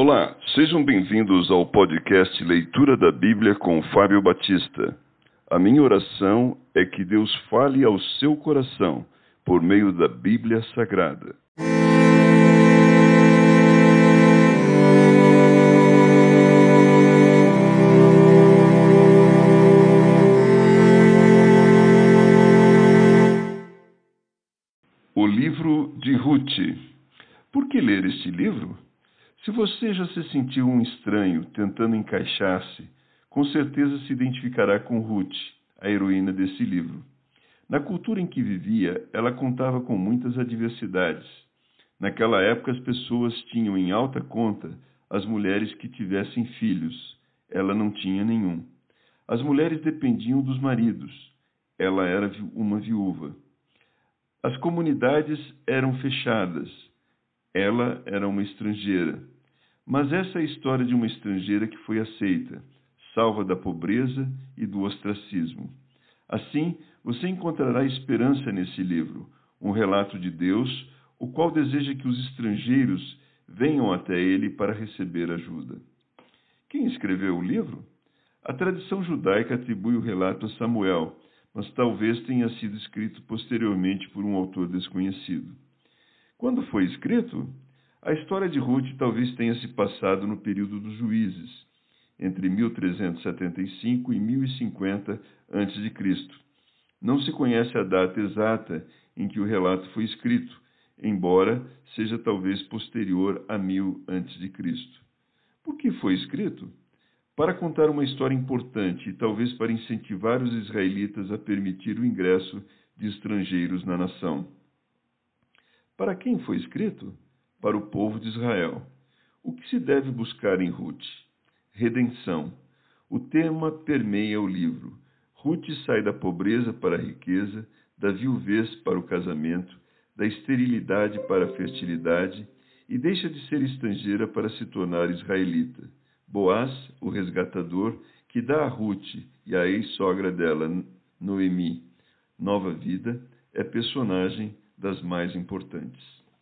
Olá, sejam bem-vindos ao podcast Leitura da Bíblia com Fábio Batista. A minha oração é que Deus fale ao seu coração por meio da Bíblia Sagrada. O livro de Ruth. Por que ler este livro? Se você já se sentiu um estranho tentando encaixar-se, com certeza se identificará com Ruth, a heroína desse livro. Na cultura em que vivia, ela contava com muitas adversidades. Naquela época, as pessoas tinham em alta conta as mulheres que tivessem filhos. Ela não tinha nenhum. As mulheres dependiam dos maridos. Ela era uma viúva. As comunidades eram fechadas. Ela era uma estrangeira. Mas essa é a história de uma estrangeira que foi aceita, salva da pobreza e do ostracismo. Assim, você encontrará esperança nesse livro, um relato de Deus, o qual deseja que os estrangeiros venham até ele para receber ajuda. Quem escreveu o livro? A tradição judaica atribui o relato a Samuel, mas talvez tenha sido escrito posteriormente por um autor desconhecido. Quando foi escrito? A história de Ruth talvez tenha se passado no período dos juízes, entre 1375 e 1050 a.C. Não se conhece a data exata em que o relato foi escrito, embora seja talvez posterior a 1000 a.C. Por que foi escrito? para contar uma história importante e talvez para incentivar os israelitas a permitir o ingresso de estrangeiros na nação. Para quem foi escrito? Para o povo de Israel. O que se deve buscar em Ruth? Redenção. O tema permeia o livro. Ruth sai da pobreza para a riqueza, da viuvez para o casamento, da esterilidade para a fertilidade e deixa de ser estrangeira para se tornar israelita. Boaz, o resgatador, que dá a Ruth e a ex-sogra dela, Noemi, nova vida, é personagem das mais importantes.